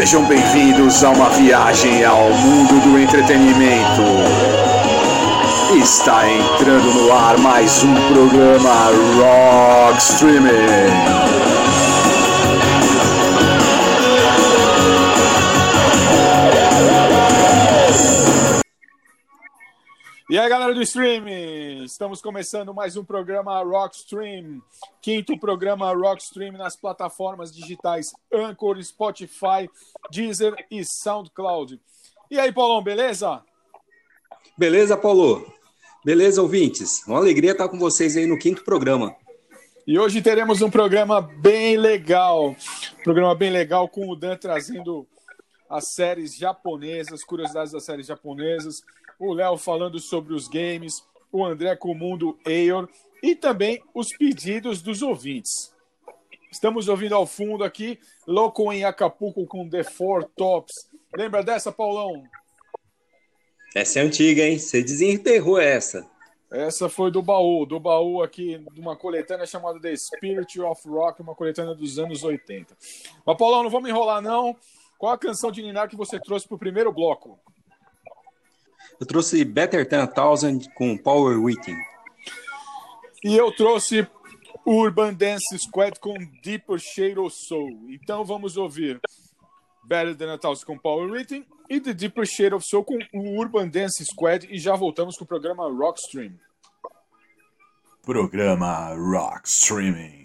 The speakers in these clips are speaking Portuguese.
Sejam bem-vindos a uma viagem ao mundo do entretenimento. Está entrando no ar mais um programa Rock Streaming. E aí, galera do streaming, estamos começando mais um programa Rockstream, quinto programa Rockstream nas plataformas digitais Anchor, Spotify, Deezer e SoundCloud. E aí, Paulão, beleza? Beleza, Paulo? Beleza, ouvintes? Uma alegria estar com vocês aí no quinto programa. E hoje teremos um programa bem legal, um programa bem legal com o Dan trazendo as séries japonesas, curiosidades das séries japonesas, o Léo falando sobre os games, o André com o mundo Eor e também os pedidos dos ouvintes. Estamos ouvindo ao fundo aqui Louco em Acapulco com The Four Tops. Lembra dessa, Paulão? Essa é antiga, hein? Você desenterrou essa. Essa foi do baú, do baú aqui, de uma coletânea chamada The Spirit of Rock, uma coletânea dos anos 80. Mas, Paulão, não vamos enrolar, não. Qual a canção de Ninar que você trouxe para o primeiro bloco? Eu trouxe Better Than a Thousand com Power Within. E eu trouxe Urban Dance Squad com Deeper Shade of Soul. Então vamos ouvir Better Than a Thousand com Power Within e The Deeper Shade of Soul com o Urban Dance Squad. E já voltamos com o programa Rockstream. Programa Rock Streaming.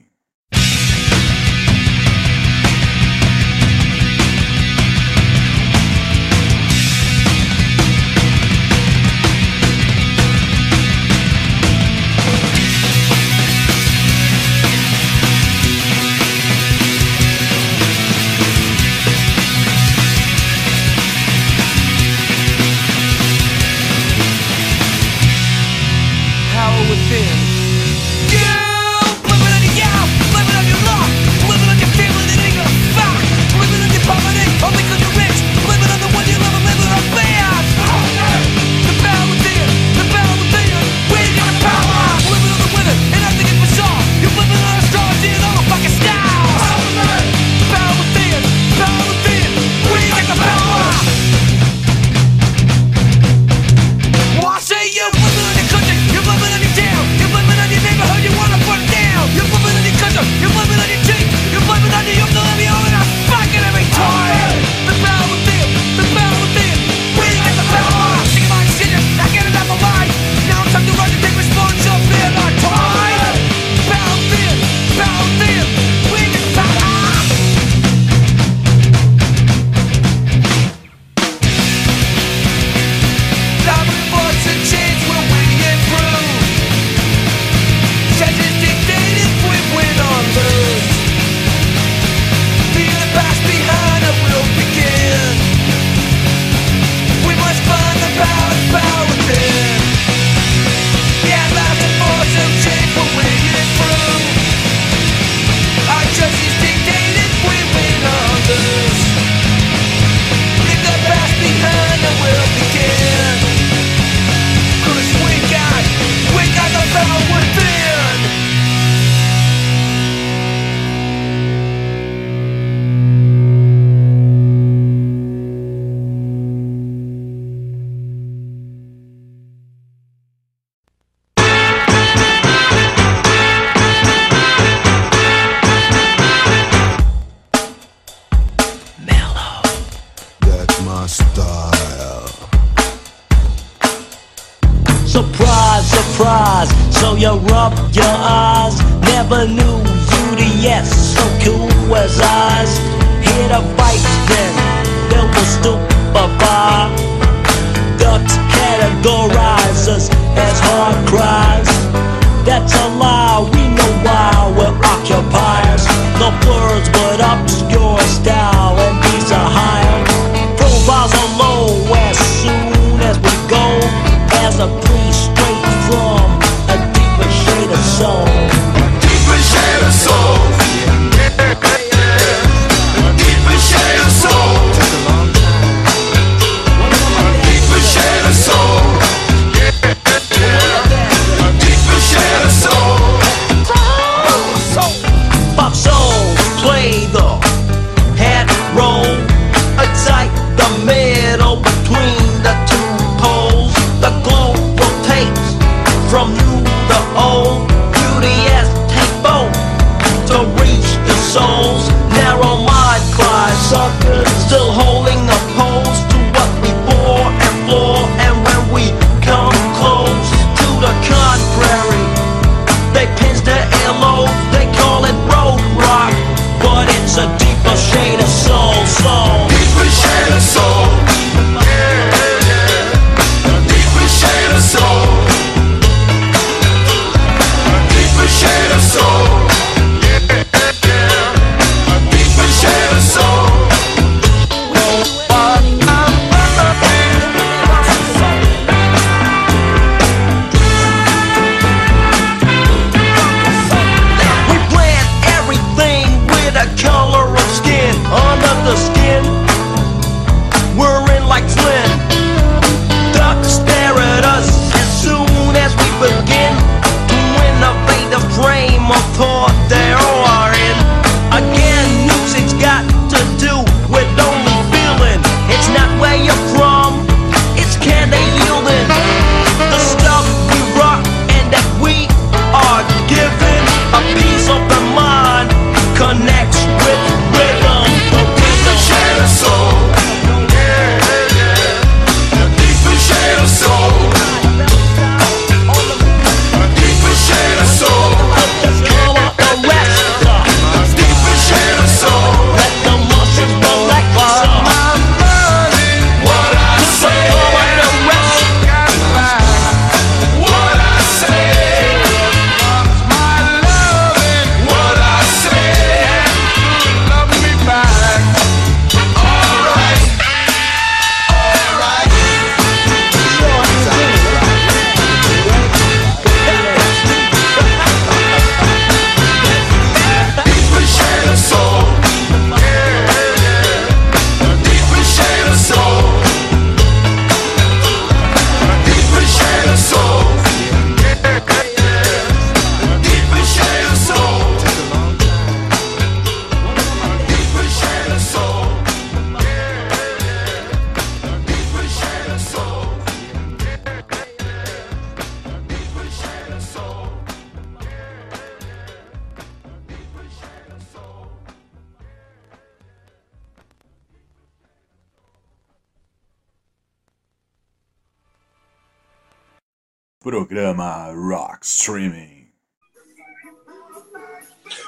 Programa Rock Streaming.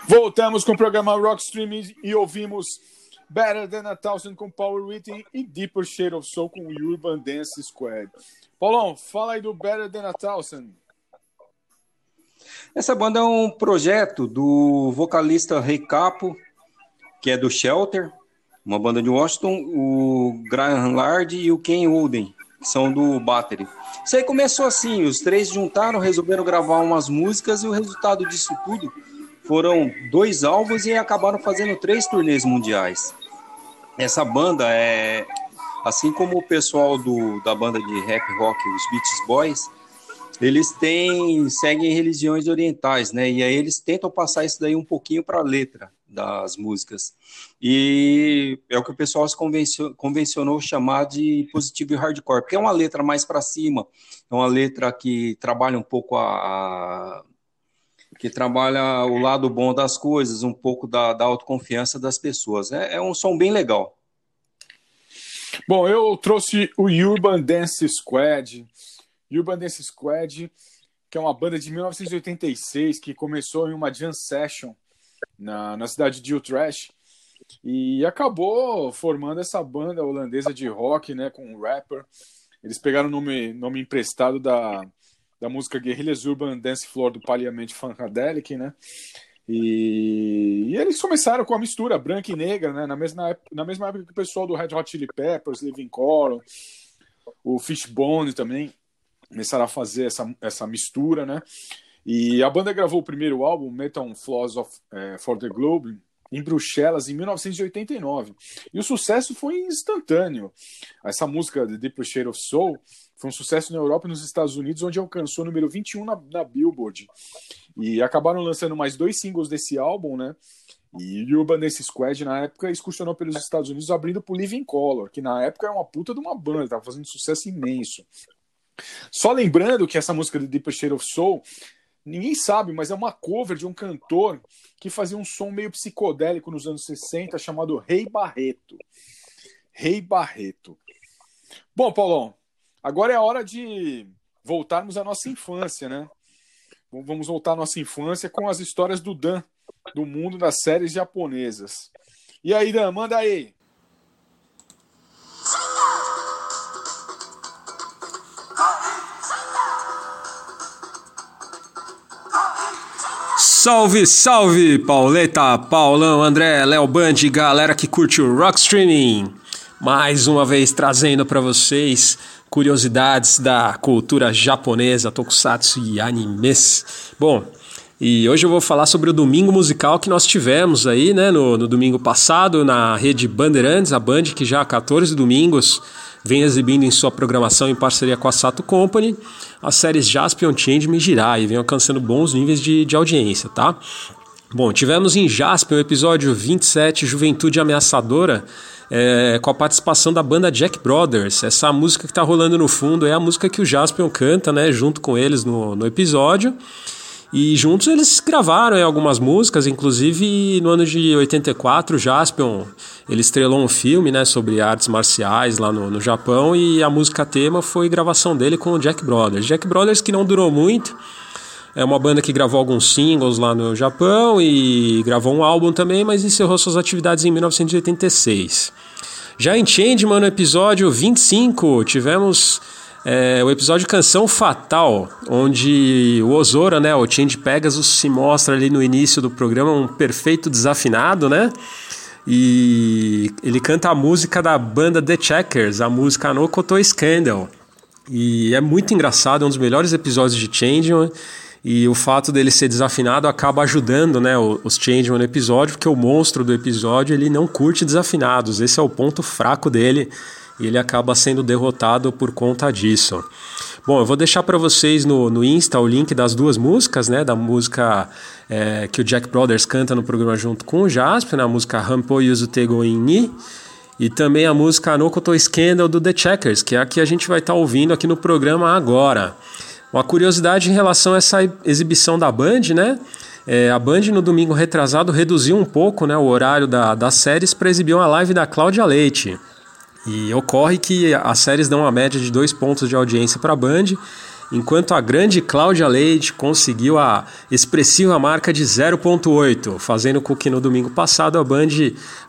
Voltamos com o programa Rock Streaming e ouvimos Better Than a Thousand com Power Within e Deeper Shade of Soul com Urban Dance Squad. Paulão, fala aí do Better Than a Thousand. Essa banda é um projeto do vocalista Rei Capo, que é do Shelter, uma banda de Washington, o Graham Lard e o Ken Olden, são do Battery. Isso aí começou assim, os três juntaram, resolveram gravar umas músicas e o resultado disso tudo foram dois álbuns e acabaram fazendo três turnês mundiais. Essa banda é, assim como o pessoal do, da banda de rap rock, os Beach Boys, eles têm seguem religiões orientais, né? E aí eles tentam passar isso daí um pouquinho para a letra das músicas. E é o que o pessoal se convencio- convencionou chamar de positivo e hardcore, porque é uma letra mais para cima, é uma letra que trabalha um pouco a, a- que trabalha o lado bom das coisas, um pouco da, da autoconfiança das pessoas. É, é um som bem legal. Bom, eu trouxe o Urban Dance Squad. Urban Dance Squad, que é uma banda de 1986 que começou em uma jam session na, na cidade de Utrecht e acabou formando essa banda holandesa de rock, né, com um rapper. Eles pegaram o nome, nome emprestado da, da música Guerrillas Urban Dance Floor do Parliament Funkadelic, né? E, e eles começaram com a mistura branca e negra, né? Na mesma, época, na mesma época que o pessoal do Red Hot Chili Peppers, Living Colour, o Fishbone também começaram a fazer essa, essa mistura, né? E a banda gravou o primeiro álbum, Metal Flaws of, eh, for the Globe, em Bruxelas, em 1989. E o sucesso foi instantâneo. Essa música, The Deep Shade of Soul, foi um sucesso na Europa e nos Estados Unidos, onde alcançou o número 21 na, na Billboard. E acabaram lançando mais dois singles desse álbum, né? E Urban Dance Squad, na época, excursionou pelos Estados Unidos, abrindo pro Living Color, que na época era uma puta de uma banda, tava fazendo sucesso imenso. Só lembrando que essa música de Deep Shade of Soul, ninguém sabe, mas é uma cover de um cantor que fazia um som meio psicodélico nos anos 60, chamado Rei Barreto. Rei Barreto. Bom, Paulão, agora é a hora de voltarmos à nossa infância, né? Vamos voltar à nossa infância com as histórias do Dan, do mundo das séries japonesas. E aí, Dan, manda aí. Salve, salve, Pauleta, Paulão, André, Léo Band, galera que curte o Rock Streaming. Mais uma vez trazendo para vocês curiosidades da cultura japonesa, tokusatsu e animes. Bom, e hoje eu vou falar sobre o domingo musical que nós tivemos aí, né, no, no domingo passado, na rede Bandeirantes, a Band, que já há 14 domingos vem exibindo em sua programação em parceria com a Sato Company as séries Jaspion, Changeman e Jirai, e vem alcançando bons níveis de, de audiência, tá? Bom, tivemos em Jaspion o episódio 27, Juventude Ameaçadora, é, com a participação da banda Jack Brothers. Essa música que está rolando no fundo é a música que o Jaspion canta, né, junto com eles no, no episódio. E juntos eles gravaram é, algumas músicas, inclusive no ano de 84, Jaspion ele estrelou um filme né, sobre artes marciais lá no, no Japão e a música tema foi gravação dele com o Jack Brothers. Jack Brothers que não durou muito, é uma banda que gravou alguns singles lá no Japão e gravou um álbum também, mas encerrou suas atividades em 1986. Já em Changeman, no episódio 25, tivemos é, o episódio Canção Fatal, onde o Ozora, né, o Change Pegasus, se mostra ali no início do programa um perfeito desafinado, né? E ele canta a música da banda The Checkers, a música No Koto Scandal. E é muito engraçado, é um dos melhores episódios de Changeman. E o fato dele ser desafinado acaba ajudando né, os Changeman no episódio, porque o monstro do episódio ele não curte desafinados. Esse é o ponto fraco dele e ele acaba sendo derrotado por conta disso. Bom, eu vou deixar para vocês no, no Insta o link das duas músicas, né? Da música é, que o Jack Brothers canta no programa junto com o Jasper, né, música Rampo Yuzutego in Ni, e também a música Nokoto Scandal do The Checkers, que é a que a gente vai estar tá ouvindo aqui no programa agora. Uma curiosidade em relação a essa exibição da Band, né? É, a Band no domingo retrasado reduziu um pouco né, o horário da, das séries para exibir uma live da Cláudia Leite. E ocorre que as séries dão uma média de dois pontos de audiência para a Band, enquanto a grande Cláudia Leite conseguiu a expressiva marca de 0.8, fazendo com que no domingo passado a Band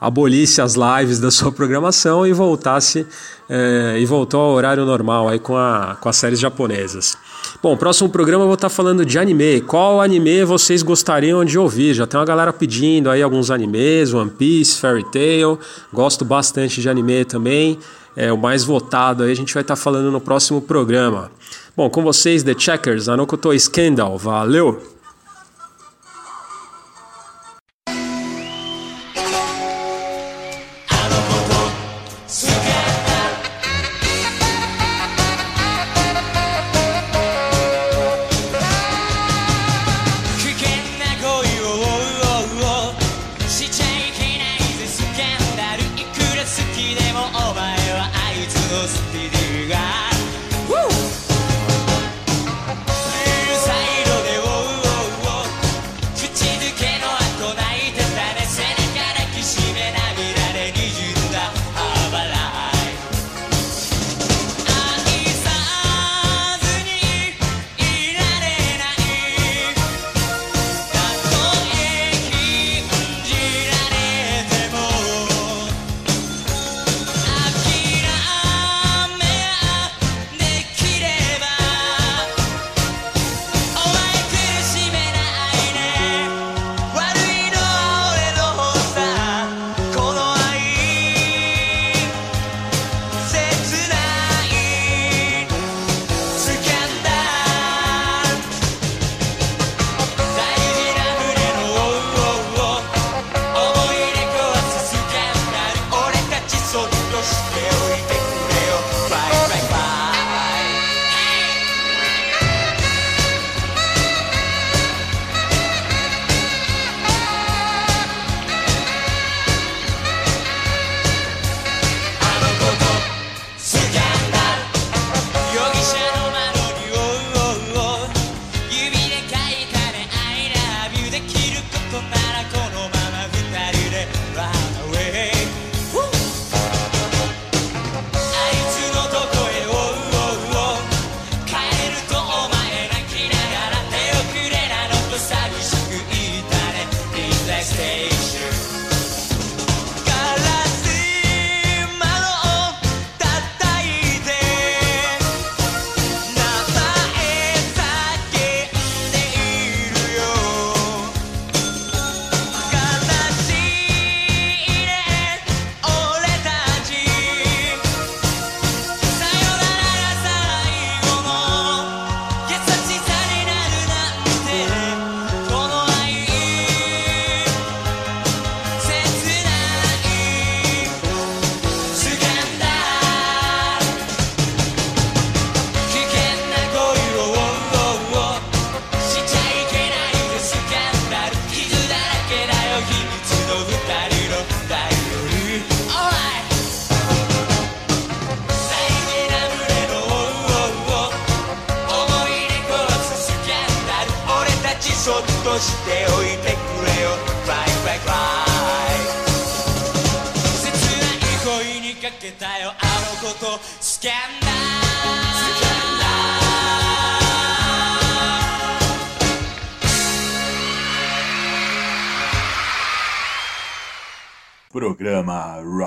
abolisse as lives da sua programação e voltasse é, e voltou ao horário normal aí com, a, com as séries japonesas. Bom, próximo programa eu vou estar falando de anime. Qual anime vocês gostariam de ouvir? Já tem uma galera pedindo aí alguns animes, One Piece, Fairy Tail. Gosto bastante de anime também. É o mais votado aí a gente vai estar falando no próximo programa. Bom, com vocês, The Checkers, Anokoto Scandal. Valeu!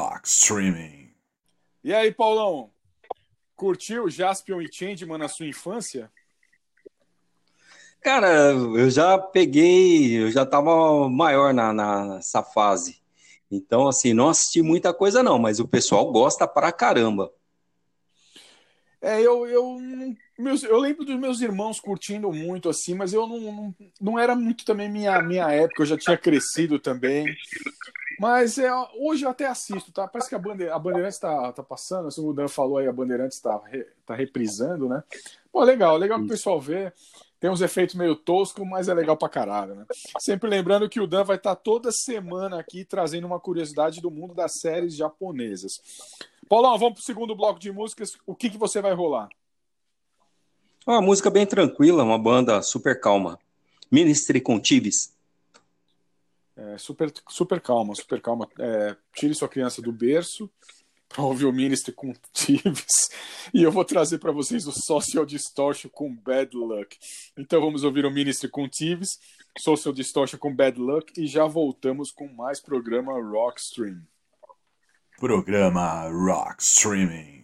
Rock Streaming. E aí, Paulão? Curtiu Jaspion e Changeman na sua infância? Cara, eu já peguei, eu já tava maior na, na- nessa fase. Então, assim, não assisti muita coisa não, mas o pessoal gosta pra caramba. É, eu, eu, não- meus, eu lembro dos meus irmãos curtindo muito assim, mas eu não, não, não era muito também minha, minha época, eu já tinha crescido também. Mas é, hoje eu até assisto, tá? Parece que a, Bande, a Bandeirantes tá, tá passando, assim, o Dan falou aí, a Bandeirantes tá, re- tá reprisando, né? Pô, legal, legal que o pessoal vê. Tem uns efeitos meio toscos, mas é legal pra caralho, né? Sempre lembrando que o Dan vai estar toda semana aqui trazendo uma curiosidade do mundo das séries japonesas. Paulão, vamos pro segundo bloco de músicas. O que, que você vai rolar? Uma música bem tranquila, uma banda super calma. Ministry Contives. É, super, super calma, super calma. É, tire sua criança do berço para ouvir o Ministry com Tives. E eu vou trazer para vocês o Social Distortion com Bad Luck. Então vamos ouvir o Ministry com Tives, Social Distortion com Bad Luck e já voltamos com mais programa Rockstream. Programa Rock Streaming.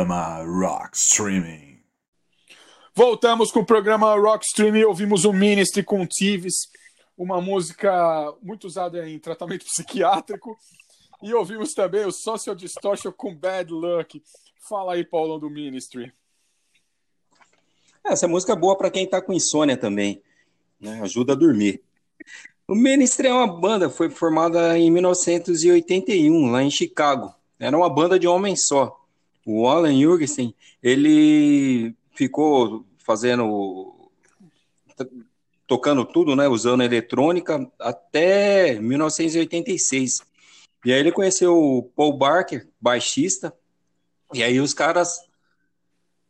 Programa Rock Streaming. Voltamos com o programa Rock Stream e ouvimos o Ministry com Tives, uma música muito usada em tratamento psiquiátrico. E ouvimos também o Social Distortion com Bad Luck. Fala aí, Paulão, do Ministry. Essa música é boa para quem tá com insônia também, né? Ajuda a dormir. O Ministry é uma banda, foi formada em 1981, lá em Chicago. Era uma banda de homens só. O Alan Jurgensen, ele ficou fazendo tocando tudo, né, usando eletrônica até 1986. E aí ele conheceu o Paul Barker, baixista, e aí os caras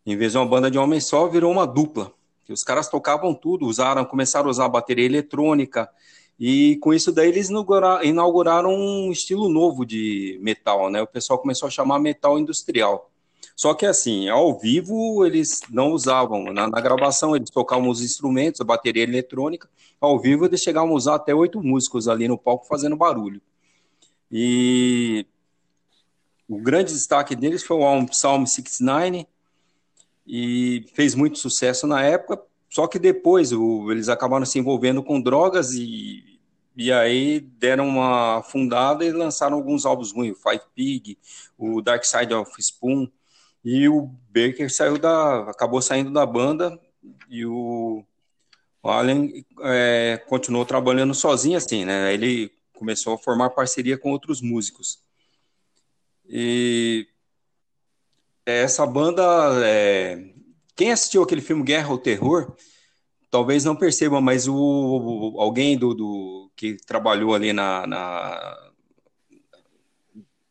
em vez de uma banda de homens só, virou uma dupla. Que os caras tocavam tudo, usaram, começaram a usar bateria eletrônica, e com isso daí eles inaugura- inauguraram um estilo novo de metal, né? O pessoal começou a chamar metal industrial. Só que assim, ao vivo eles não usavam, na, na gravação eles tocavam os instrumentos, a bateria eletrônica, ao vivo eles chegavam a usar até oito músicos ali no palco fazendo barulho. E o grande destaque deles foi o álbum Psalm 69, e fez muito sucesso na época, só que depois o- eles acabaram se envolvendo com drogas e, e aí deram uma afundada e lançaram alguns álbuns ruins, o Five Pig, o Dark Side of Spoon, e o Baker saiu da, acabou saindo da banda e o, Allen é, continuou trabalhando sozinho assim, né? Ele começou a formar parceria com outros músicos. E essa banda, é, quem assistiu aquele filme Guerra ao Terror, talvez não perceba, mas o- alguém do, do- que trabalhou ali na, na-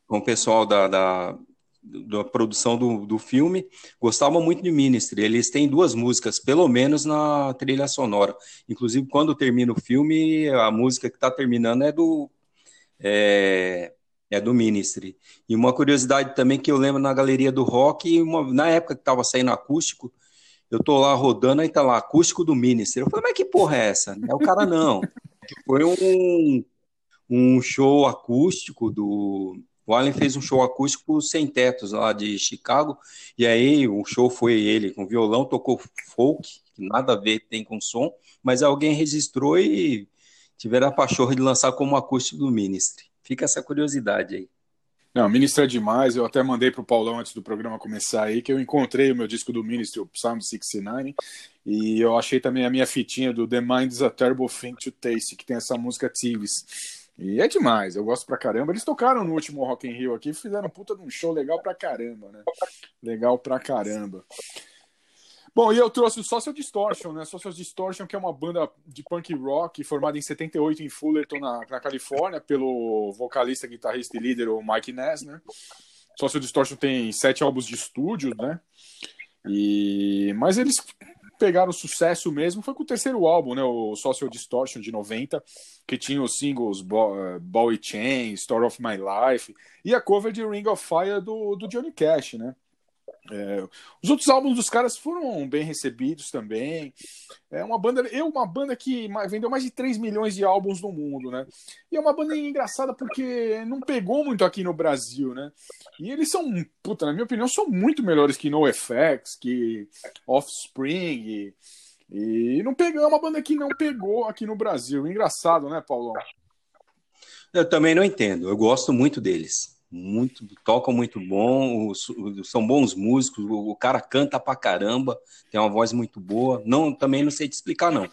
com o pessoal da, da, da produção do, do filme gostava muito de Ministry. Eles têm duas músicas, pelo menos na trilha sonora. Inclusive, quando termina o filme, a música que está terminando é do é, é do Ministry. E uma curiosidade também que eu lembro na galeria do rock, uma- na época que estava saindo acústico, eu tô lá rodando, aí tá lá, acústico do Ministry. Eu falei, mas que porra é essa? É o cara não. Foi um, um show acústico do. O Allen fez um show acústico sem tetos lá de Chicago, e aí o show foi ele com violão, tocou folk, que nada a ver tem com som, mas alguém registrou e tiveram a pachorra de lançar como acústico do Ministry. Fica essa curiosidade aí. Não, Ministry é demais. Eu até mandei pro Paulão antes do programa começar aí que eu encontrei o meu disco do Ministry, o Psalm 69, e eu achei também a minha fitinha do The Mind is a Terrible Thing to Taste, que tem essa música Thieves. E é demais, eu gosto pra caramba. Eles tocaram no último Rock in Rio aqui, fizeram puta de um show legal pra caramba, né? Legal pra caramba. Bom, e eu trouxe o Social Distortion, né? Social Distortion, que é uma banda de punk rock formada em 78 em Fullerton, na, na Califórnia, pelo vocalista, guitarrista e líder, o Mike Ness, né? Social Distortion tem sete álbuns de estúdio, né? E... Mas eles pegaram sucesso mesmo, foi com o terceiro álbum, né? O Social Distortion, de 90, que tinha os singles eh, Ball e Chain, Story of My Life, e a cover de Ring of Fire do, do Johnny Cash, né? É, os outros álbuns dos caras foram bem recebidos também. É uma banda, eu uma banda que vendeu mais de 3 milhões de álbuns no mundo, né? E é uma banda engraçada porque não pegou muito aqui no Brasil, né? E eles são, puta, na minha opinião, são muito melhores que NoFX, que Offspring. E, e não pegou, é uma banda que não pegou aqui no Brasil. Engraçado, né, Paulão? Eu também não entendo. Eu gosto muito deles. Muito, tocam muito bom, são bons músicos. O, cara canta pra caramba, tem uma voz muito boa. Não, também não sei te explicar não.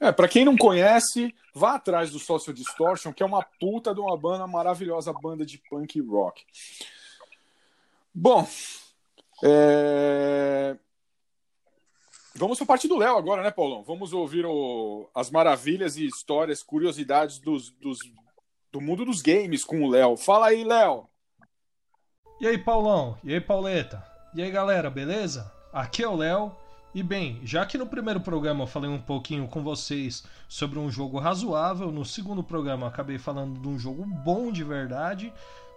É, pra quem não conhece, vá atrás do Social Distortion, que é uma puta de uma banda maravilhosa, banda de punk rock. Bom, é... vamos pra parte do Léo agora, né, Paulão? Vamos ouvir o- as maravilhas e histórias, curiosidades dos, dos- do mundo dos games com o Léo. Fala aí, Léo. E aí, Paulão? E aí, Pauleta? E aí, galera, beleza? Aqui é o Léo. E bem, já que no primeiro programa eu falei um pouquinho com vocês sobre um jogo razoável, no segundo programa acabei falando de um jogo bom de verdade,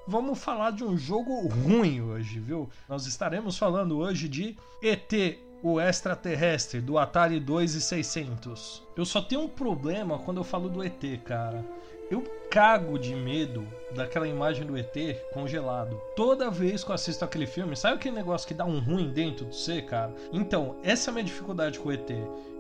vamos falar de um jogo ruim hoje, viu? Nós estaremos falando hoje de ET o extraterrestre do Atari 2600. Eu só tenho um problema quando eu falo do ET, cara. Eu cago de medo daquela imagem do ET congelado. Toda vez que eu assisto aquele filme, sabe aquele negócio que dá um ruim dentro de você, cara? Então, essa é a minha dificuldade com o ET.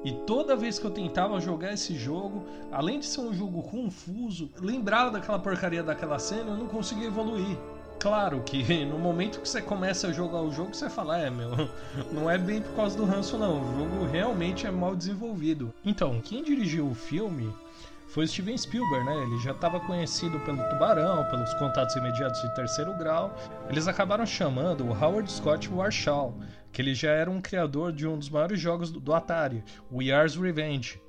E toda vez que eu tentava jogar esse jogo, além de ser um jogo confuso, lembrava daquela porcaria daquela cena, eu não conseguia evoluir. Claro que no momento que você começa a jogar o jogo, você fala, é meu, não é bem por causa do ranço não, o jogo realmente é mal desenvolvido. Então, quem dirigiu o filme foi Steven Spielberg, né? Ele já estava conhecido pelo Tubarão, pelos contatos imediatos de terceiro grau. Eles acabaram chamando o Howard Scott Warshaw, que ele já era um criador de um dos maiores jogos do, do Atari, o Yars Revenge.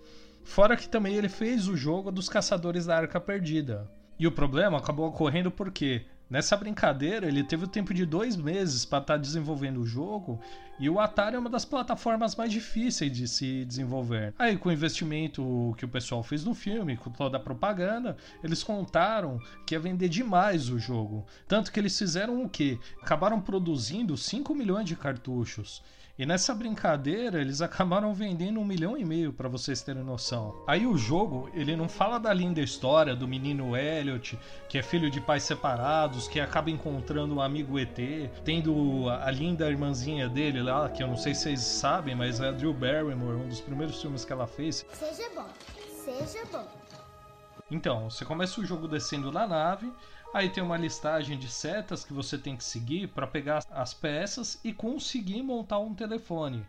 Fora que também ele fez o jogo dos Caçadores da Arca Perdida. E o problema acabou ocorrendo porque nessa brincadeira ele teve o tempo de dois meses para estar desenvolvendo o jogo e o Atari é uma das plataformas mais difíceis de se desenvolver. Aí, com o investimento que o pessoal fez no filme, com toda a propaganda, eles contaram que ia vender demais o jogo. Tanto que eles fizeram o quê? Acabaram produzindo 5 milhões de cartuchos. E nessa brincadeira eles acabaram vendendo um milhão e meio para vocês terem noção. Aí o jogo ele não fala da linda história do menino Elliot que é filho de pais separados que acaba encontrando um amigo ET, tendo a linda irmãzinha dele lá que eu não sei se vocês sabem, mas é a Drew Barrymore, um dos primeiros filmes que ela fez. Seja bom, seja bom. Então, você começa o jogo descendo na nave, aí tem uma listagem de setas que você tem que seguir para pegar as peças e conseguir montar um telefone.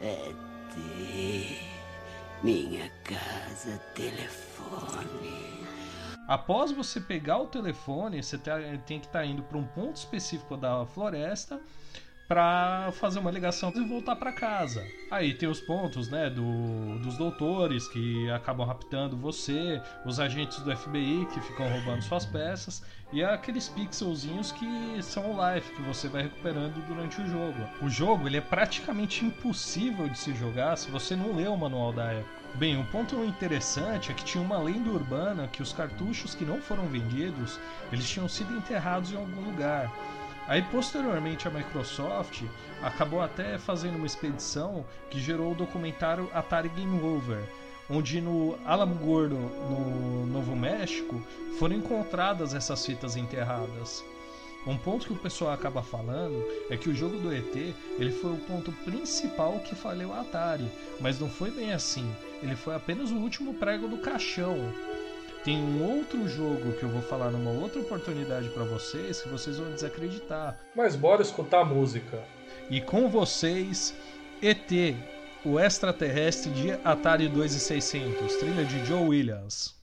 ET, minha casa, telefone. Após você pegar o telefone, você tá- tem que estar indo para um ponto específico da floresta para fazer uma ligação e voltar para casa. Aí tem os pontos, né, do, dos doutores que acabam raptando você, os agentes do FBI que ficam roubando suas peças e aqueles pixelzinhos que são o life que você vai recuperando durante o jogo. O jogo ele é praticamente impossível de se jogar se você não lê o manual da época. Bem, um ponto interessante é que tinha uma lenda urbana que os cartuchos que não foram vendidos, eles tinham sido enterrados em algum lugar. Aí posteriormente a Microsoft acabou até fazendo uma expedição que gerou o documentário Atari Game Over, onde no Alamo Gordo, no Novo México, foram encontradas essas fitas enterradas. Um ponto que o pessoal acaba falando é que o jogo do ET ele foi o ponto principal que falhou a Atari, mas não foi bem assim. Ele foi apenas o último prego do caixão. Tem um outro jogo que eu vou falar numa outra oportunidade para vocês que vocês vão desacreditar. Mas bora escutar a música. E com vocês, ET, o extraterrestre de Atari 2600, trilha de Joe Williams.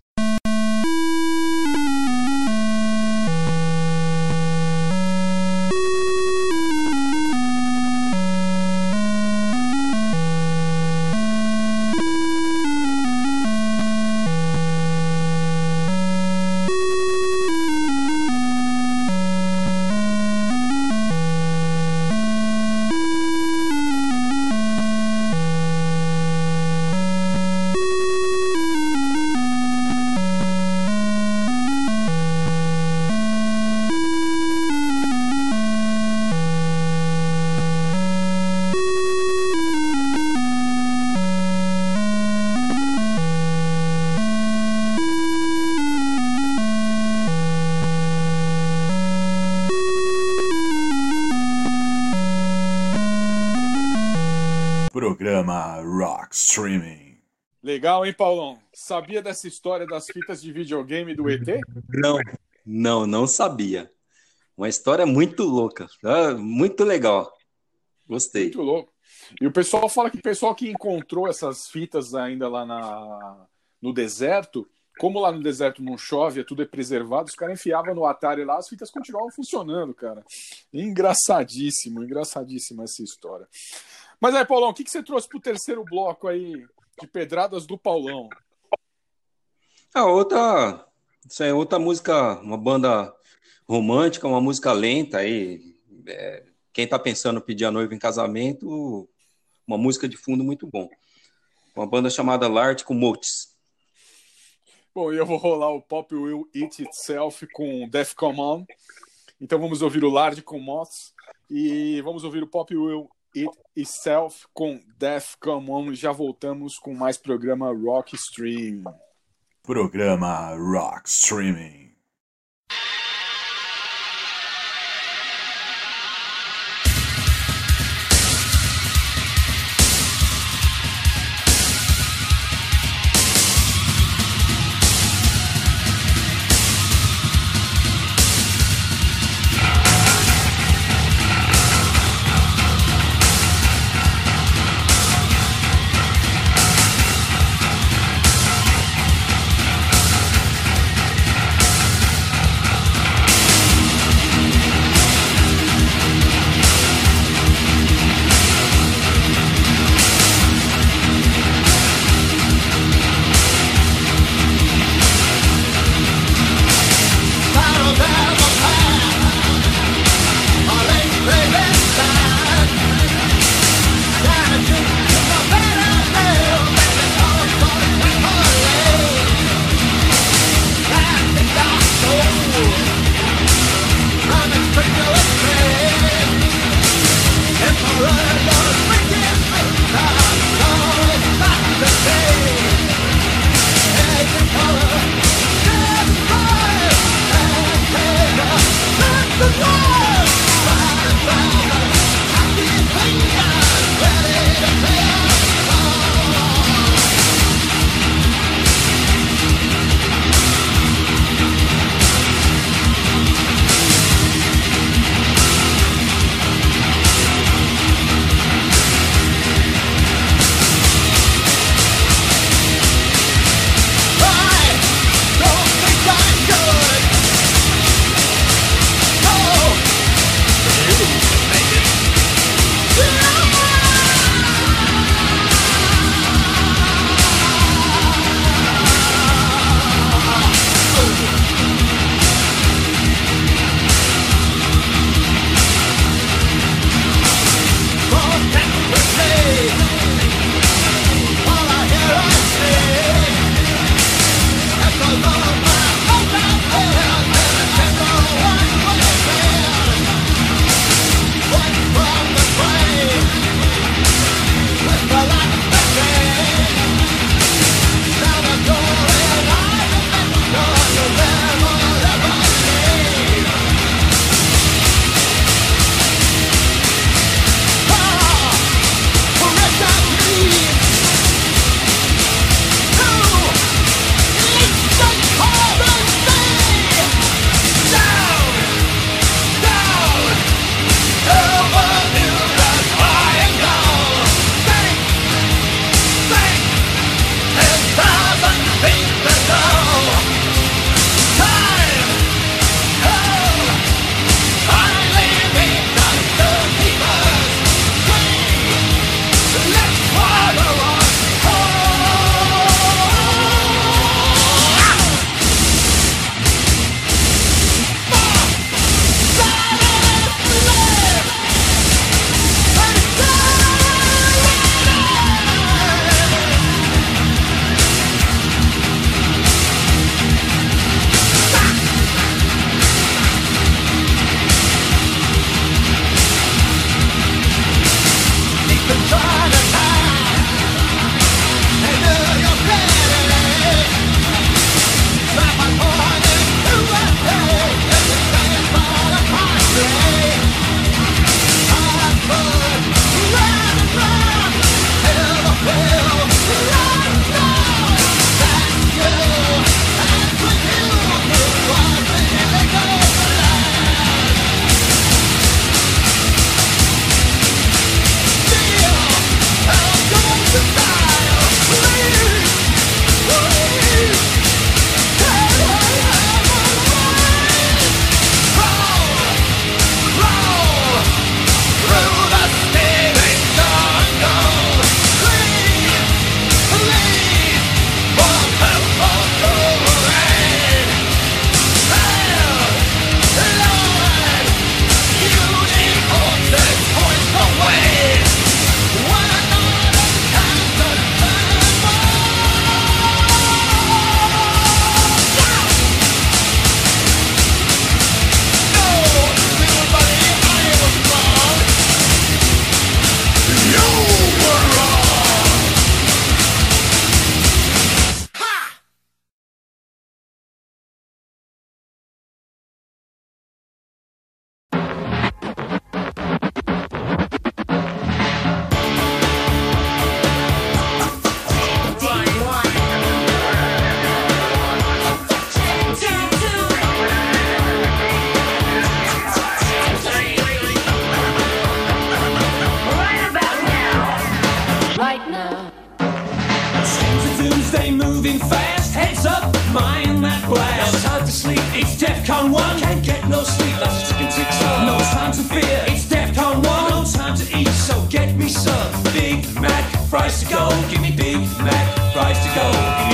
Legal, hein, Paulão? Sabia dessa história das fitas de videogame do ET? Não, não, não sabia. Uma história muito louca, ah, muito legal. Gostei. Muito louco. E o pessoal fala que o pessoal que encontrou essas fitas ainda lá na, no deserto, como lá no deserto não chove, é tudo é preservado, os caras enfiavam no Atari lá, as fitas continuavam funcionando, cara. Engraçadíssimo, engraçadíssima essa história. Mas aí, Paulão, o que, que você trouxe pro terceiro bloco aí de pedradas do Paulão? A outra, isso é outra música, uma banda romântica, uma música lenta aí. é, quem tá pensando em pedir a noiva em casamento, uma música de fundo muito bom. Uma banda chamada Lart com Motes. Bom, e eu vou rolar o Pop Will Eat Itself com Defcon On. Então vamos ouvir o Lard com Moths e vamos ouvir o Pop Will It Itself com Death Come On. Já voltamos com mais programa Rock Stream. Programa Rock Streaming.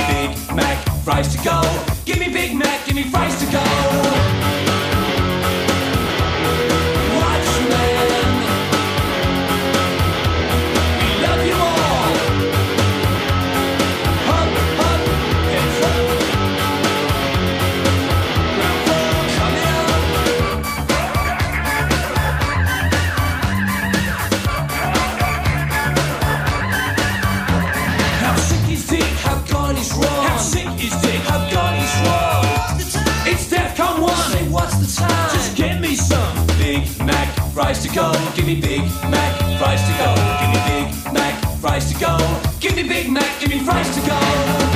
Big Mac fries to go. Give me Big Mac, give me fries to go. Fries to go. Give me Big Mac fries to go. Give me Big Mac fries to go. Give me Big Mac, give me fries to go.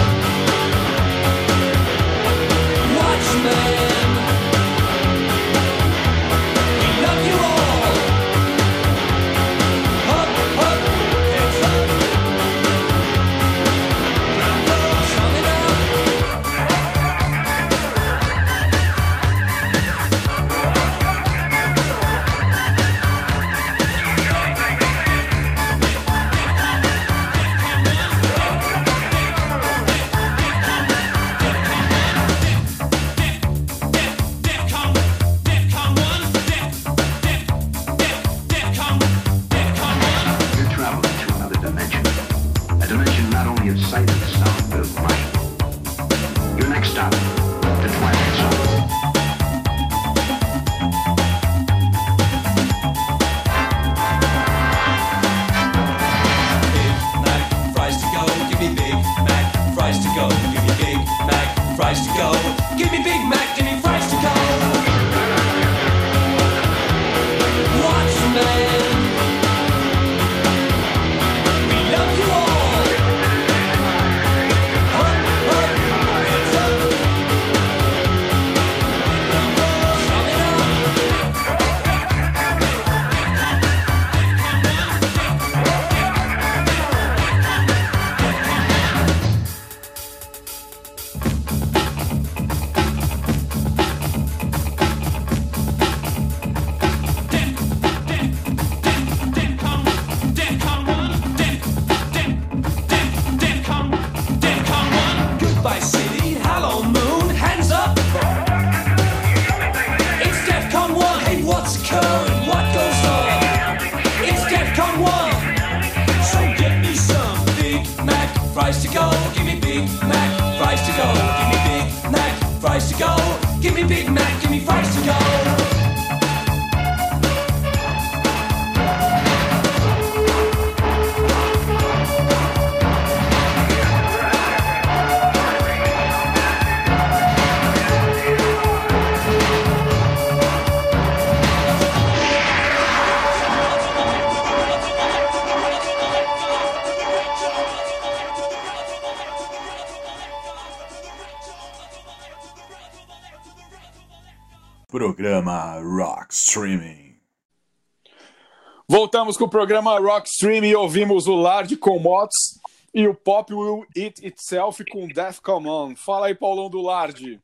Voltamos com o programa Rock Stream e ouvimos o Lard com Mods e o Pop Will Eat Itself com Death Come On. Fala aí, Paulão do Lard.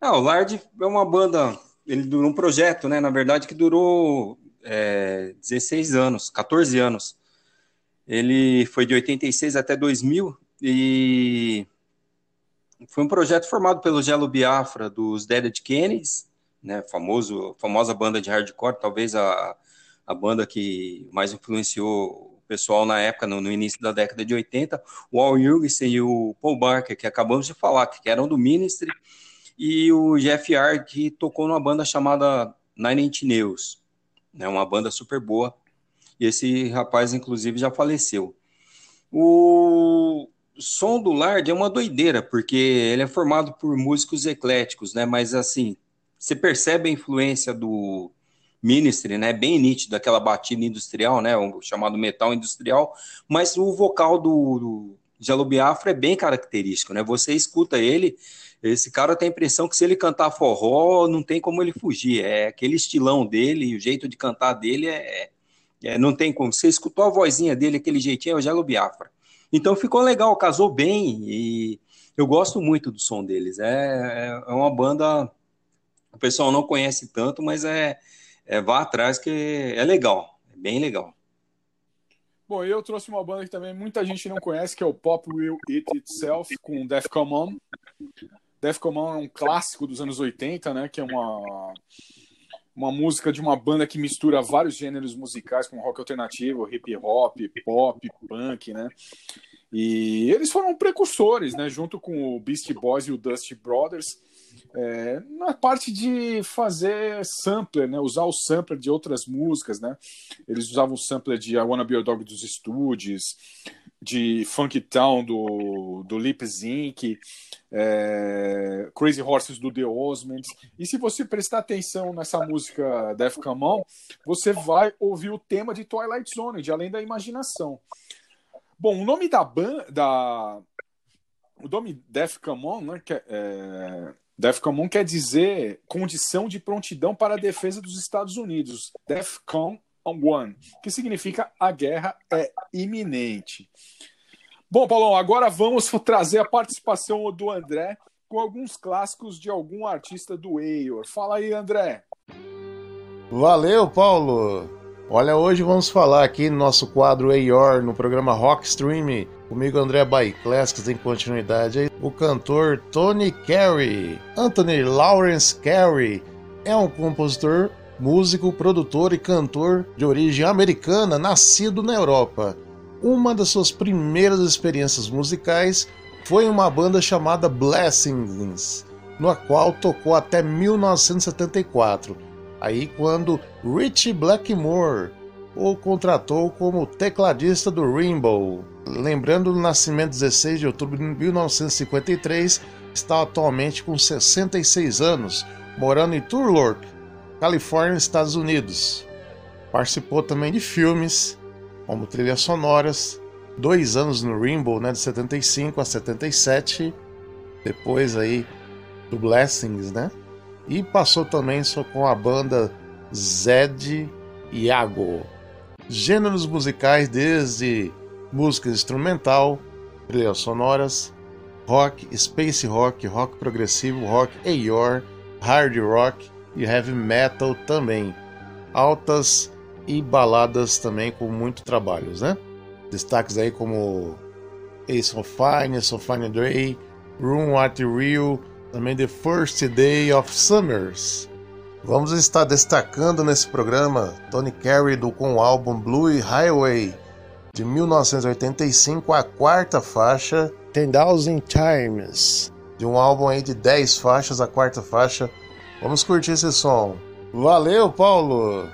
Ah, o Lard é uma banda, ele durou um projeto, né? Na verdade, que durou é, 16 anos, 14 anos. Ele foi de 86 até 2000 e foi um projeto formado pelo Gelo Biafra dos Dead Kennedys, né? Famoso, famosa banda de hardcore, talvez a, a banda que mais influenciou o pessoal na época, no, no início da década de 80, o Al Jurgensen e o Paul Barker, que acabamos de falar, que eram do Ministry, e o Jeff Yard, que tocou numa banda chamada Nine Inch Nails, né, uma banda super boa, e esse rapaz, inclusive, já faleceu. O som do Lard é uma doideira, porque ele é formado por músicos ecléticos, né, mas assim, você percebe a influência do Ministry, né, bem nítido, aquela batida industrial, né, o chamado metal industrial, mas o vocal do, do Gelo Biafra é bem característico, né, você escuta ele, esse cara tem a impressão que se ele cantar forró, não tem como ele fugir. É aquele estilão dele, o jeito de cantar dele é, é não tem como. Você escutou a vozinha dele, aquele jeitinho, é o Gelo Biafra. Então ficou legal, casou bem e eu gosto muito do som deles. É, é uma banda, o pessoal não conhece tanto, mas é, é vá atrás que é legal, é bem legal. Bom, eu trouxe uma banda que também muita gente não conhece, que é o Pop Will Eat Itself, com Defcon On. Defcon On é um clássico dos anos 80, né? Que é uma, uma música de uma banda que mistura vários gêneros musicais, como rock alternativo, hip hop, pop, punk, né? E eles foram precursores, né? Junto com o Beastie Boys e o Dusty Brothers, é, na parte de fazer sampler, né? Usar o sampler de outras músicas, né? Eles usavam o sampler de I Wanna Be Your Dog dos Studios, de Funky Town do, do Lip Zinc, é, Crazy Horses do The Osmonds. E se você prestar atenção nessa música Come On, você vai ouvir o tema de Twilight Zone, de Além da Imaginação. Bom, o nome da banda, da... o nome Def Come On, né, que é... DEFCON 1 quer dizer condição de prontidão para a defesa dos Estados Unidos. DEFCON 1, que significa a guerra é iminente. Bom, Paulão, agora vamos trazer a participação do André com alguns clássicos de algum artista do Eeyore. Fala aí, André. Valeu, Paulo! Olha, hoje vamos falar aqui no nosso quadro AOR, no programa Rock Stream, comigo André Bay Classics em continuidade, aí, o cantor Tony Carey. Anthony Lawrence Carey é um compositor, músico, produtor e cantor de origem americana, nascido na Europa. Uma das suas primeiras experiências musicais foi em uma banda chamada Blessings, na qual tocou até 1974 aí quando Richie Blackmore o contratou como tecladista do Rainbow. Lembrando do nascimento 16 de outubro de 1953, está atualmente com 66 anos, morando em Turlock, Califórnia, Estados Unidos. Participou também de filmes, como trilhas sonoras, dois anos no Rainbow, né, de 75 a 77, depois aí do Blessings, né? E passou também só com a banda Zed Iago. Gêneros musicais desde música instrumental, trilhas sonoras, rock, space rock, rock progressivo, rock AOR, hard rock e heavy metal também. Altas e baladas também com muito trabalhos, né? Destaques aí como Ace of Fine, Ace of Fine Day, Room at Rio, também The First Day of Summers. Vamos estar destacando nesse programa Tony Carey do com o álbum Blue Highway de 1985, a quarta faixa Ten Thousand Times, de um álbum aí de 10 faixas, a quarta faixa. Vamos curtir esse som. Valeu, Paulo!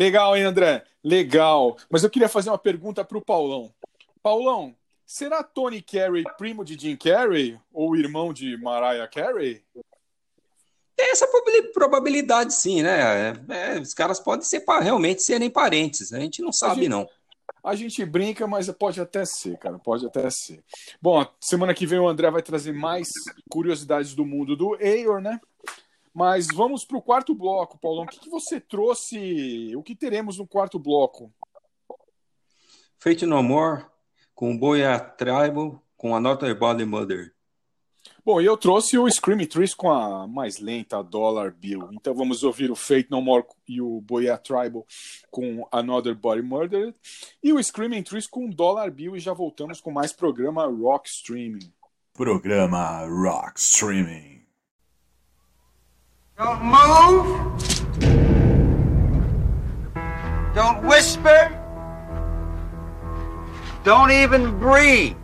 Legal, hein, André? Legal. Mas eu queria fazer uma pergunta para o Paulão. Paulão, será Tony Carey primo de Jim Carrey ou irmão de Mariah Carey? Tem essa probabil- probabilidade, sim, né? É, é, os caras podem ser realmente serem parentes, né? A gente não sabe, gente- não. A gente brinca, mas pode até ser, cara. Pode até ser. Bom, semana que vem o André vai trazer mais curiosidades do mundo do Eeyore, né? Mas vamos para o quarto bloco, Paulão. O que, que você trouxe? O que teremos no quarto bloco? Fate No More, com Boia Tribal, com Another Body Mother. Bom, e eu trouxe o Screaming Trees com a mais lenta, a Dollar Bill. Então vamos ouvir o Fate No More e o Boya Tribal com Another Body Murder. E o Screaming Trees com Dollar Bill. E já voltamos com mais programa Rock Streaming. Programa Rock Streaming. Don't move. Don't whisper. Don't even breathe.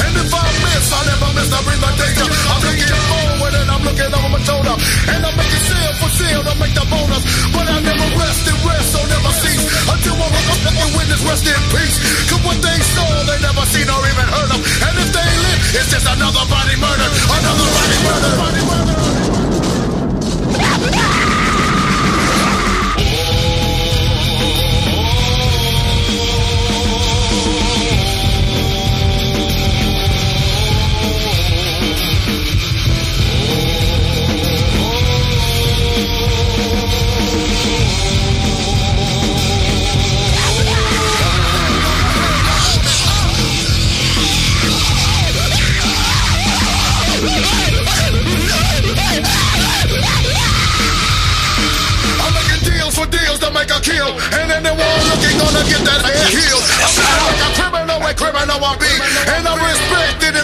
And if I miss, I never miss the danger. I'm looking forward and I'm looking over my shoulder. And I'm making seal for seal to make the bonus. But I never rest and rest, so never cease. Until I look up and witness rest in peace. Cause what they saw, they never seen or even heard of. And if they live, it's just another body murder. Another body murder. Body murder.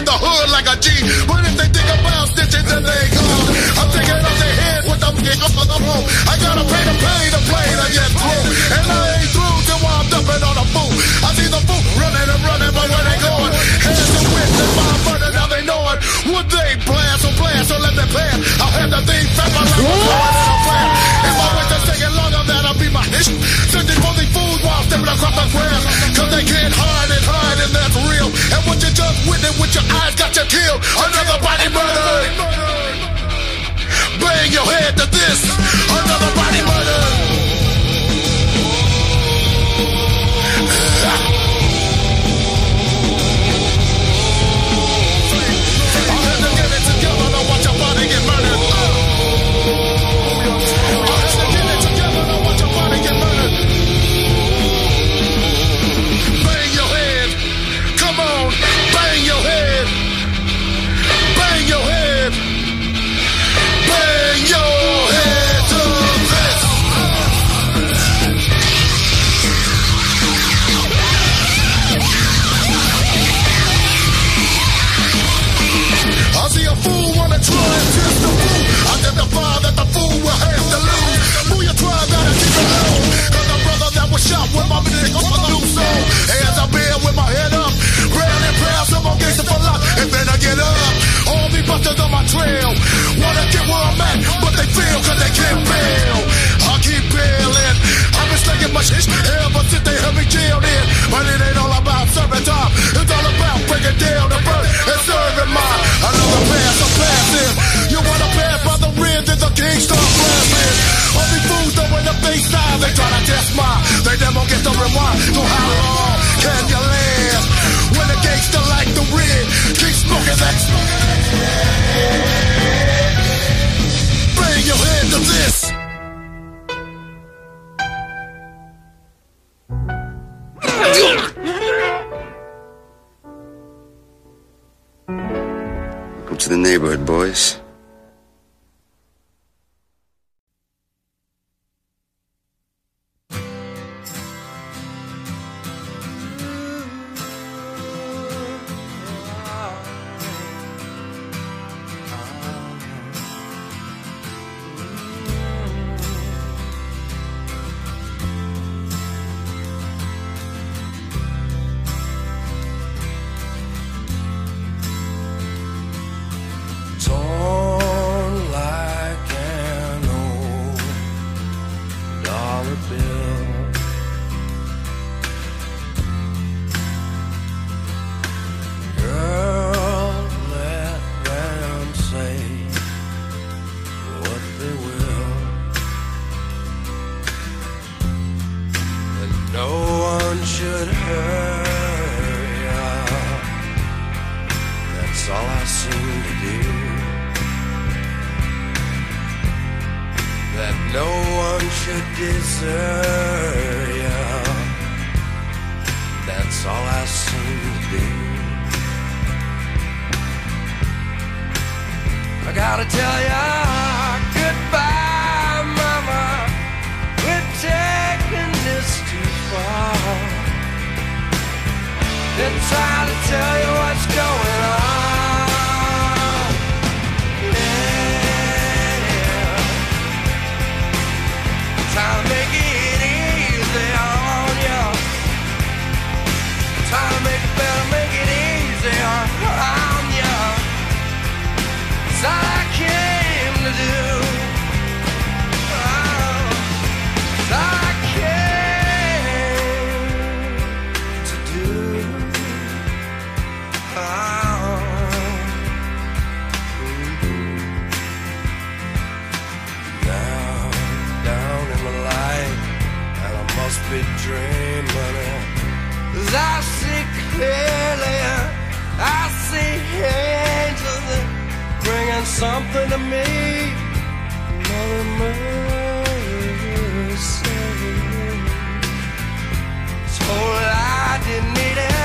The hood like a G. But if they think about stitching, then they go. I'm taking off their head with the up on the home. I gotta pay to play to play to get through. And I ain't through till I'm dumping on a fool. I see the fool running and running, but where they going? Hands to wind and my murder, Would they blast or blast or let them pass? I'll have the thing fat my life a plan. If I wait a second longer, that'll be my. Searching for these fools while stepping across the grass. Cause they can't hide it, hide and that's real. And what you just witnessed with your eyes got you killed. Another body murder. Bang your head to this. Another body murder. shop with my music on my new soul. Hands I here with my head up praying and prayer, some more gangster for life. And then I get up. All these busters on my trail. Wanna get where I'm at, but they fail cause they can't bail. I keep bailing. I've been slinging my shit ever since they had me jailed in. But it ain't all about serving time. It's all about breaking down the burden and serving mine. Another pass, I'm passing. You wanna pass by the rim, then the king start blasting. All these fools throwing up they side, they try to test mine. They never get the rewind. So how long can you last? When the gangster like the red, drain money. I see clearly, I see angels bringing something to me. Mother Mary, told I didn't need it.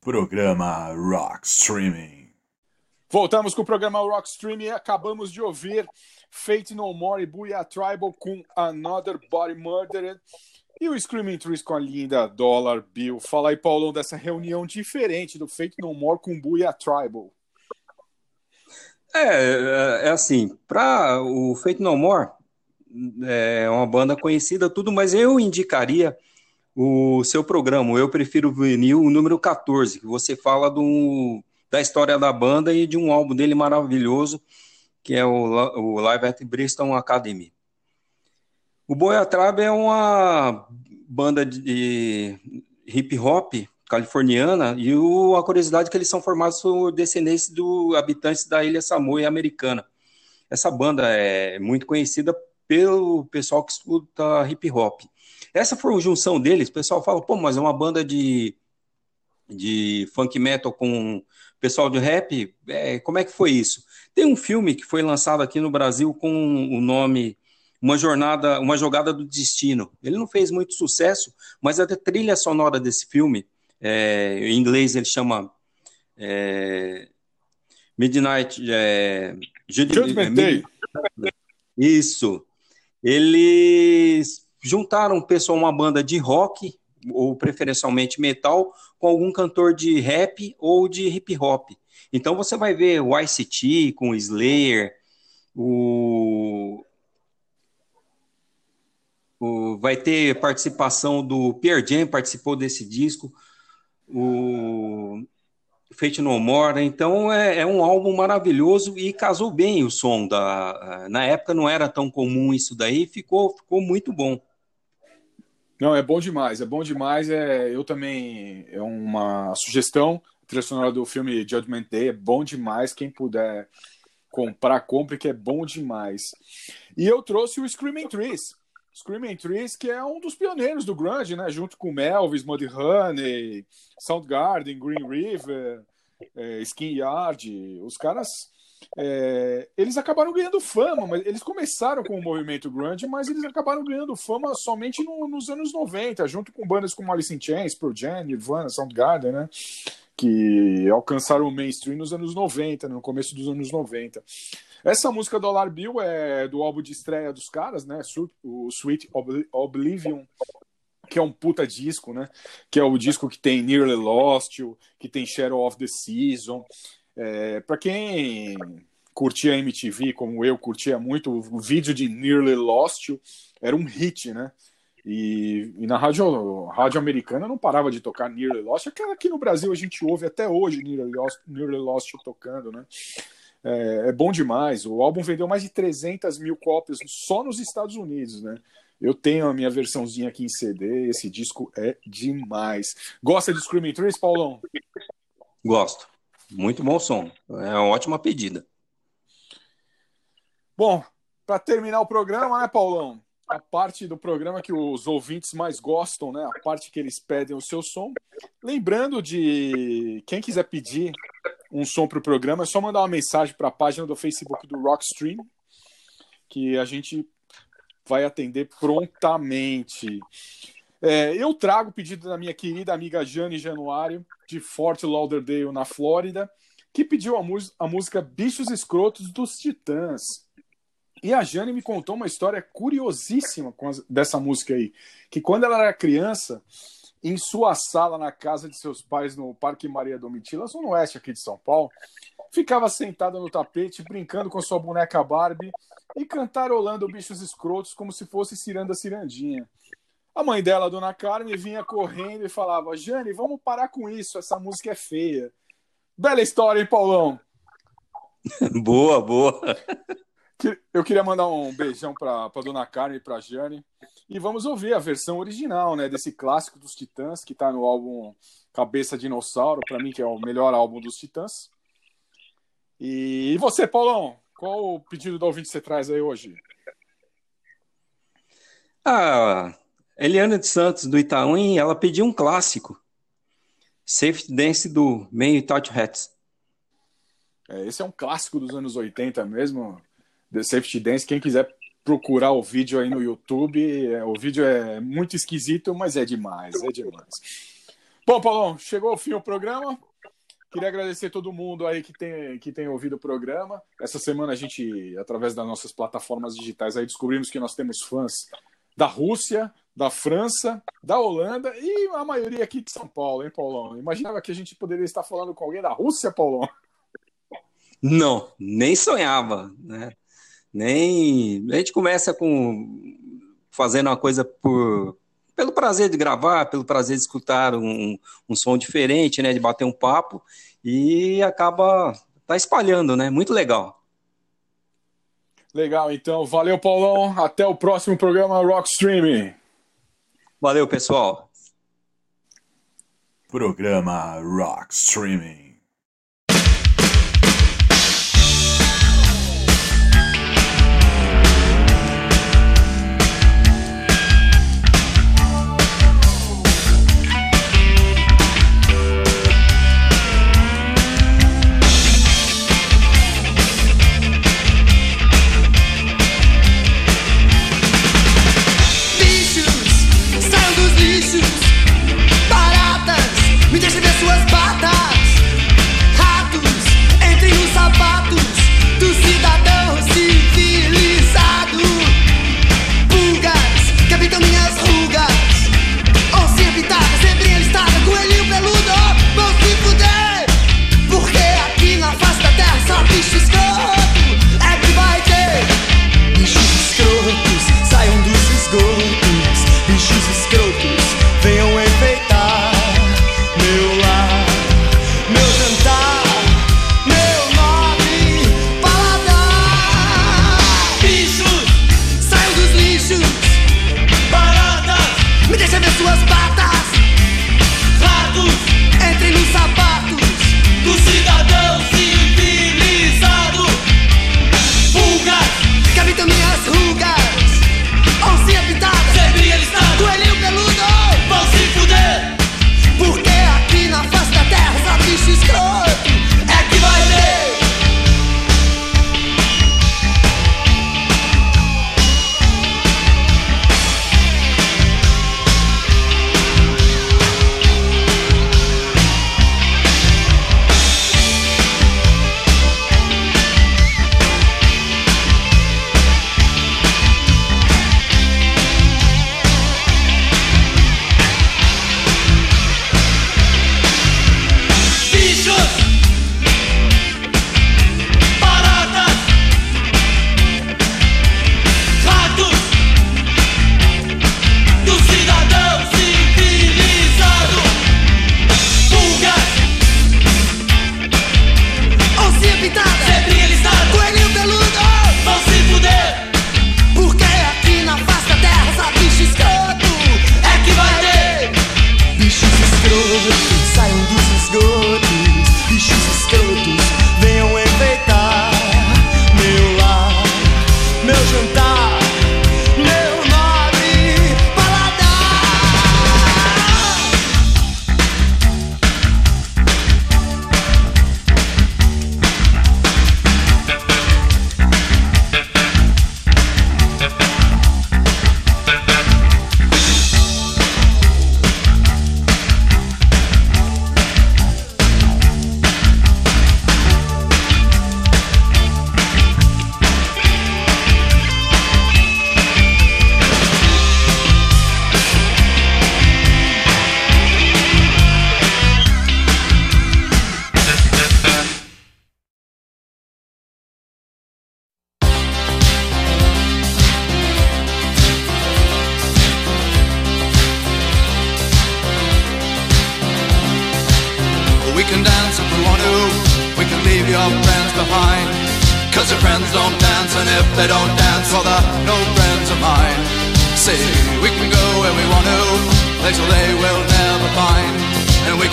Programa Rock Streaming. Voltamos com o programa Rock Streaming e acabamos de ouvir Fate No More e Booyah Tribal com Another Body Murdered. E o Screaming Trees com a linda Dollar Bill. Fala aí, Paulão, dessa reunião diferente do Fate No More com Booyah Tribal. É, é assim, para o Feito No More, é uma banda conhecida, tudo, mas eu indicaria o seu programa, Eu Prefiro Vinil, o número 14, que você fala do, da história da banda e de um álbum dele maravilhoso, que é o, o Live at Bristol Academy. O Boiatraba é uma banda de hip hop californiana e o, a curiosidade é que eles são formados por descendentes do habitantes da ilha Samoa americana. Essa banda é muito conhecida pelo pessoal que escuta hip hop. Essa foi a junção deles, o pessoal fala, pô, mas é uma banda de, de funk metal com pessoal de rap, é, como é que foi isso? Tem um filme que foi lançado aqui no Brasil com o nome Uma Jornada, Uma Jogada do Destino. Ele não fez muito sucesso, mas a trilha sonora desse filme, é, em inglês ele chama é, Midnight... É, Judgment Day. Isso. Eles juntaram pessoal uma banda de rock ou preferencialmente metal com algum cantor de rap ou de hip hop. Então você vai ver o ICT com o Slayer, o, o vai ter participação do Pierre Jam participou desse disco, o Fate No More, então é, é, um álbum maravilhoso e casou bem o som da na época não era tão comum isso daí, ficou ficou muito bom. Não, é bom demais, é bom demais. É, eu também é uma sugestão. A sonora do filme Judgment Day é bom demais. Quem puder comprar, compre, que é bom demais. E eu trouxe o Screaming Trees. Screaming Trees, que é um dos pioneiros do grunge, né? Junto com Melvis, Mudhoney, Soundgarden, Green River, é, Skin Yard. Os caras é, eles acabaram ganhando fama, mas eles começaram com o movimento grunge, mas eles acabaram ganhando fama somente no, nos anos 90, junto com bandas como Alice in Chains, Pearl Jam, Nirvana, Soundgarden, né? Que alcançaram o mainstream nos anos 90, no começo dos anos 90. Essa música Dollar Bill é do álbum de estreia dos caras, né? O Sweet Oblivion, que é um puta disco, né? Que é o disco que tem Nearly Lost que tem Shadow of the Season. É, para quem curtia MTV, como eu curtia muito, o vídeo de Nearly Lost era um hit, né? E, e, na rádio, rádio americana não parava de tocar Nearly Lost, aquela aqui no Brasil a gente ouve até hoje Nearly Lost, Nearly Lost tocando, né? É, é, bom demais. O álbum vendeu mais de 300 mil cópias só nos Estados Unidos, né? Eu tenho a minha versãozinha aqui em CD, esse disco é demais. Gosta de Screaming Trees, Paulão? Gosto. Muito bom som. É uma ótima pedida. Bom, para terminar o programa, né, Paulão? A parte do programa que os ouvintes mais gostam, né? A parte que eles pedem o seu som. Lembrando de quem quiser pedir um som para o programa, é só mandar uma mensagem para a página do Facebook do Rockstream, que a gente vai atender prontamente. É, eu trago o pedido da minha querida amiga Jane Januário, de Fort Lauderdale, na Flórida, que pediu a, a música Bichos Escrotos dos Titãs. E a Jane me contou uma história curiosíssima dessa música aí. Que quando ela era criança, em sua sala na casa de seus pais no Parque Maria Domitila, zona oeste aqui de São Paulo, ficava sentada no tapete, brincando com sua boneca Barbie e cantarolando bichos escrotos como se fosse Ciranda Cirandinha. A mãe dela, Dona Carmen, vinha correndo e falava: Jane, vamos parar com isso, essa música é feia. Bela história, hein, Paulão? boa, boa. Eu queria mandar um beijão para Dona Carmen e para Jane. E vamos ouvir a versão original, né, desse clássico dos Titãs, que está no álbum Cabeça Dinossauro, para mim que é o melhor álbum dos Titãs. E você, Paulão, qual o pedido do ouvinte você traz aí hoje? Ah, Eliana de Santos, do Itaú, ela pediu um clássico. Safety Dance do Meio Touch Hats. É, esse é um clássico dos anos 80 mesmo. The Safety Dance. Quem quiser procurar o vídeo aí no YouTube, é, o vídeo é muito esquisito, mas é demais, é demais. Bom, Paulão, chegou o fim do programa. Queria agradecer todo mundo aí que tem, que tem ouvido o programa. Essa semana a gente, através das nossas plataformas digitais, aí descobrimos que nós temos fãs da Rússia, da França, da Holanda e a maioria aqui de São Paulo, hein, Paulão? Imaginava que a gente poderia estar falando com alguém da Rússia, Paulão? Não, nem sonhava, né? Nem a gente começa com fazendo uma coisa por pelo prazer de gravar, pelo prazer de escutar um, um som diferente, né, de bater um papo e acaba tá espalhando, né? Muito legal. Legal, então. Valeu, Paulão. Até o próximo programa Rock Streaming. Valeu, pessoal. Programa Rock Streaming.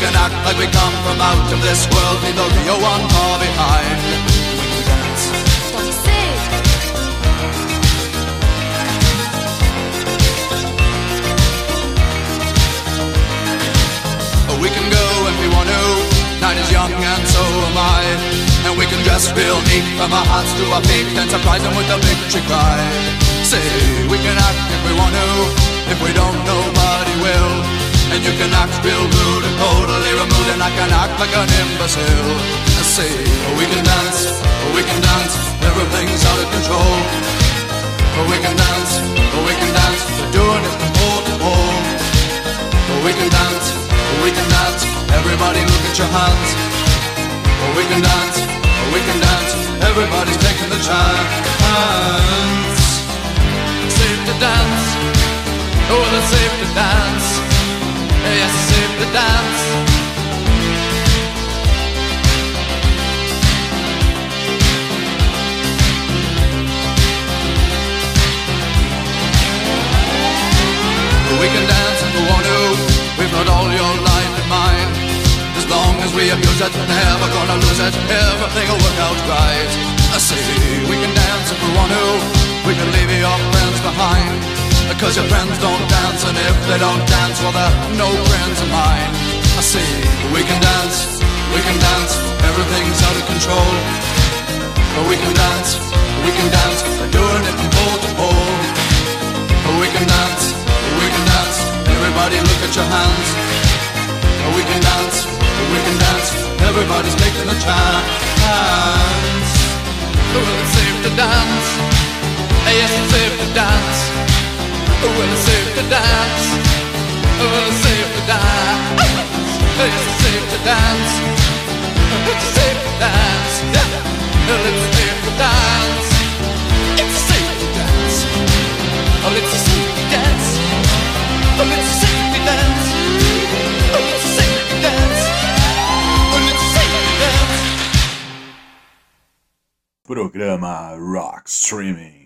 Can act like we come from out of this world, leave the real one far behind. We dance. Oh, We can go if we want to. Night is young and so am I. And we can dress real neat from our hearts to our feet and surprise them with a victory cry. Say, we can act if we want to. If we don't, nobody will. And you can act real rude and totally removed, and I can act like an imbecile. I say, we can dance, we can dance, everything's out of control. We can dance, we can dance, we're doing it from pole to pole. We can dance, we can dance, everybody look at your hands. We can dance, We can dance, everybody's taking the chance. Safe to dance, oh, it's safe to dance. Safe dance. We can dance if we want to. We've got all your life in mind. As long as we abuse it, never gonna lose it. Everything will work out right. I say we can dance if we want to. We can leave your friends behind. Because your friends don't dance, and if they don't dance, well, they're no friends of mine. I see we can dance, we can dance. Everything's out of control. But we can dance, we can dance. Doing it from pole to pole. We can dance, we can dance. Everybody look at your hands. We can dance, we can dance. Everybody's taking a chance. Well, it's safe to dance. Yes, it's safe to dance. Well, safe to dance. Safe to dance. It's safe to dance. It's safe to dance. It's safe to dance. It's safe to dance. Oh, it's a safety dance. Oh, it's a safety dance. Oh, it's a safety dance. Oh, it's a safety dance. Programa Rock Streaming.